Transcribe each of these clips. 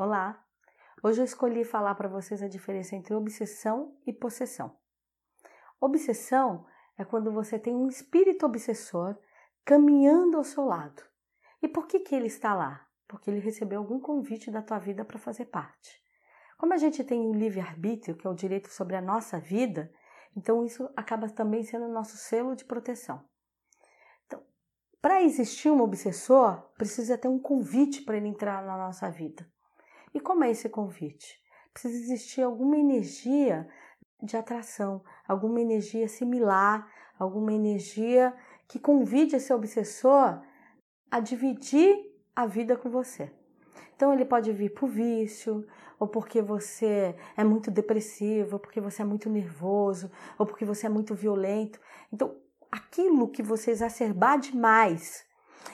Olá! Hoje eu escolhi falar para vocês a diferença entre obsessão e possessão. Obsessão é quando você tem um espírito obsessor caminhando ao seu lado. E por que, que ele está lá? Porque ele recebeu algum convite da tua vida para fazer parte. Como a gente tem o um livre-arbítrio, que é o direito sobre a nossa vida, então isso acaba também sendo o nosso selo de proteção. Então, para existir um obsessor, precisa ter um convite para ele entrar na nossa vida. E como é esse convite? Precisa existir alguma energia de atração, alguma energia similar, alguma energia que convide esse obsessor a dividir a vida com você. Então ele pode vir por vício, ou porque você é muito depressivo, ou porque você é muito nervoso, ou porque você é muito violento. Então, aquilo que você exacerbar demais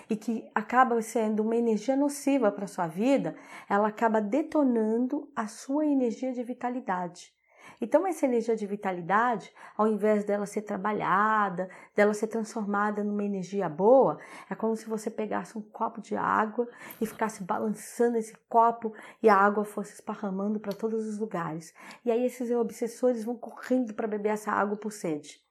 e que acaba sendo uma energia nociva para a sua vida, ela acaba detonando a sua energia de vitalidade. Então, essa energia de vitalidade, ao invés dela ser trabalhada, dela ser transformada numa energia boa, é como se você pegasse um copo de água e ficasse balançando esse copo e a água fosse esparramando para todos os lugares. E aí, esses obsessores vão correndo para beber essa água por sede.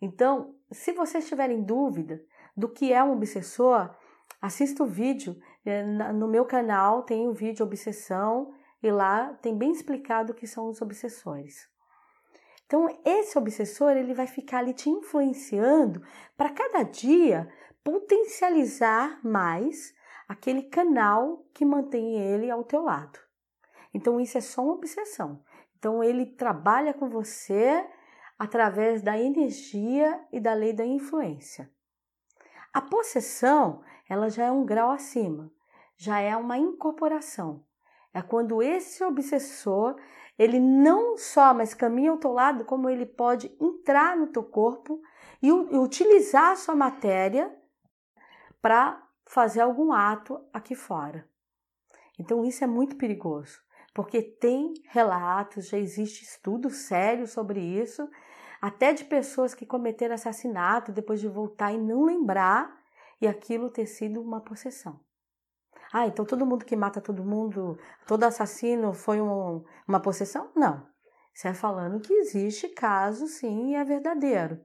Então, se vocês tiverem dúvida do que é um obsessor, assista o vídeo. É, no meu canal tem o vídeo Obsessão e lá tem bem explicado o que são os obsessores. Então, esse obsessor ele vai ficar ali te influenciando para cada dia potencializar mais aquele canal que mantém ele ao teu lado. Então, isso é só uma obsessão. Então, ele trabalha com você através da energia e da lei da influência. A possessão, ela já é um grau acima, já é uma incorporação. É quando esse obsessor, ele não só mais caminha ao teu lado, como ele pode entrar no teu corpo e, e utilizar a sua matéria para fazer algum ato aqui fora. Então isso é muito perigoso, porque tem relatos, já existe estudo sério sobre isso, até de pessoas que cometeram assassinato depois de voltar e não lembrar e aquilo ter sido uma possessão. Ah, então todo mundo que mata todo mundo, todo assassino foi um, uma possessão? Não. Isso é falando que existe caso, sim, e é verdadeiro.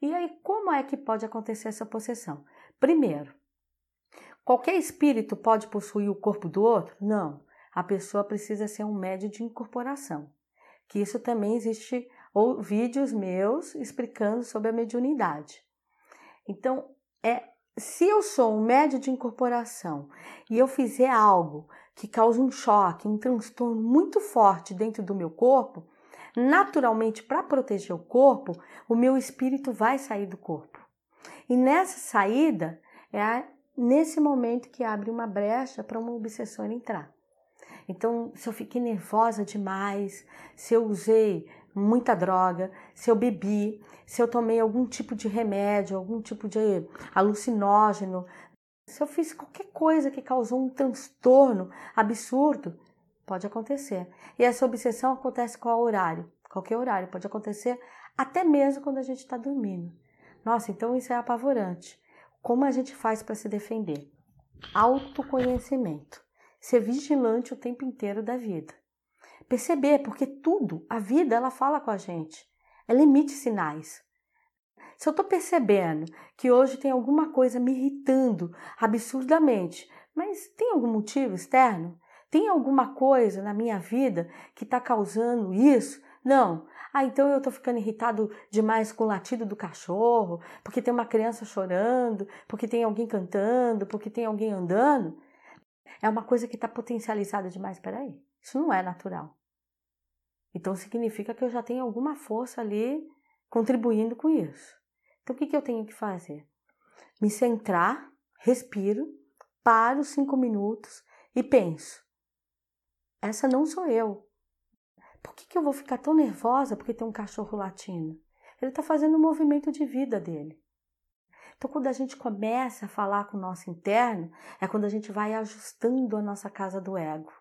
E aí, como é que pode acontecer essa possessão? Primeiro, qualquer espírito pode possuir o corpo do outro? Não. A pessoa precisa ser um médio de incorporação. Que isso também existe ou vídeos meus explicando sobre a mediunidade. Então, é se eu sou um médio de incorporação e eu fizer algo que cause um choque, um transtorno muito forte dentro do meu corpo, naturalmente, para proteger o corpo, o meu espírito vai sair do corpo. E nessa saída, é nesse momento que abre uma brecha para uma obsessora entrar. Então, se eu fiquei nervosa demais, se eu usei muita droga, se eu bebi, se eu tomei algum tipo de remédio, algum tipo de alucinógeno, se eu fiz qualquer coisa que causou um transtorno absurdo, pode acontecer. E essa obsessão acontece qual horário? Qualquer horário, pode acontecer até mesmo quando a gente está dormindo. Nossa, então isso é apavorante. Como a gente faz para se defender? Autoconhecimento. Ser vigilante o tempo inteiro da vida perceber, porque tudo, a vida, ela fala com a gente, ela emite sinais. Se eu estou percebendo que hoje tem alguma coisa me irritando absurdamente, mas tem algum motivo externo? Tem alguma coisa na minha vida que está causando isso? Não. Ah, então eu estou ficando irritado demais com o latido do cachorro, porque tem uma criança chorando, porque tem alguém cantando, porque tem alguém andando. É uma coisa que está potencializada demais. Peraí, isso não é natural. Então significa que eu já tenho alguma força ali contribuindo com isso. Então o que, que eu tenho que fazer? Me centrar, respiro, paro cinco minutos e penso: essa não sou eu. Por que, que eu vou ficar tão nervosa porque tem um cachorro latindo? Ele está fazendo um movimento de vida dele. Então, quando a gente começa a falar com o nosso interno, é quando a gente vai ajustando a nossa casa do ego.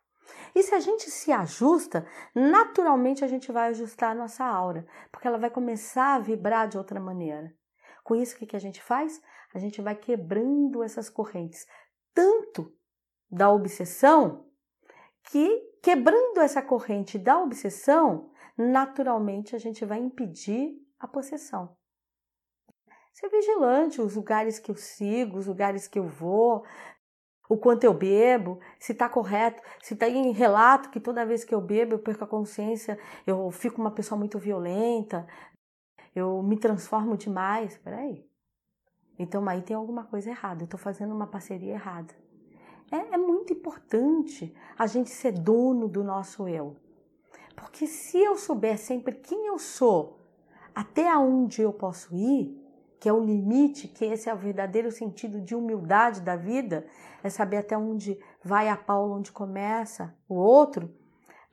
E se a gente se ajusta, naturalmente a gente vai ajustar a nossa aura, porque ela vai começar a vibrar de outra maneira. Com isso, o que a gente faz? A gente vai quebrando essas correntes, tanto da obsessão que, quebrando essa corrente da obsessão, naturalmente a gente vai impedir a possessão. Ser vigilante, os lugares que eu sigo, os lugares que eu vou, o quanto eu bebo, se está correto, se está em relato que toda vez que eu bebo eu perco a consciência, eu fico uma pessoa muito violenta, eu me transformo demais. Peraí. Então aí tem alguma coisa errada, eu estou fazendo uma parceria errada. É, é muito importante a gente ser dono do nosso eu. Porque se eu souber sempre quem eu sou, até onde eu posso ir, que é o limite, que esse é o verdadeiro sentido de humildade da vida, é saber até onde vai a Paula, onde começa o outro,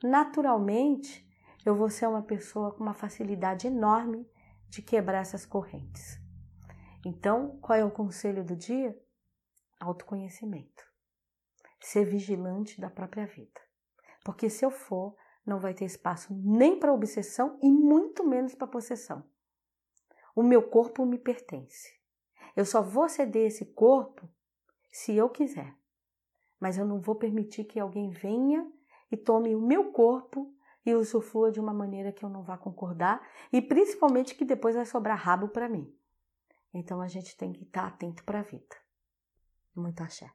naturalmente eu vou ser uma pessoa com uma facilidade enorme de quebrar essas correntes. Então, qual é o conselho do dia? Autoconhecimento. Ser vigilante da própria vida. Porque se eu for, não vai ter espaço nem para obsessão e muito menos para possessão. O meu corpo me pertence. Eu só vou ceder esse corpo se eu quiser. Mas eu não vou permitir que alguém venha e tome o meu corpo e usufrua de uma maneira que eu não vá concordar e principalmente que depois vai sobrar rabo para mim. Então a gente tem que estar atento para a vida. Muito axé.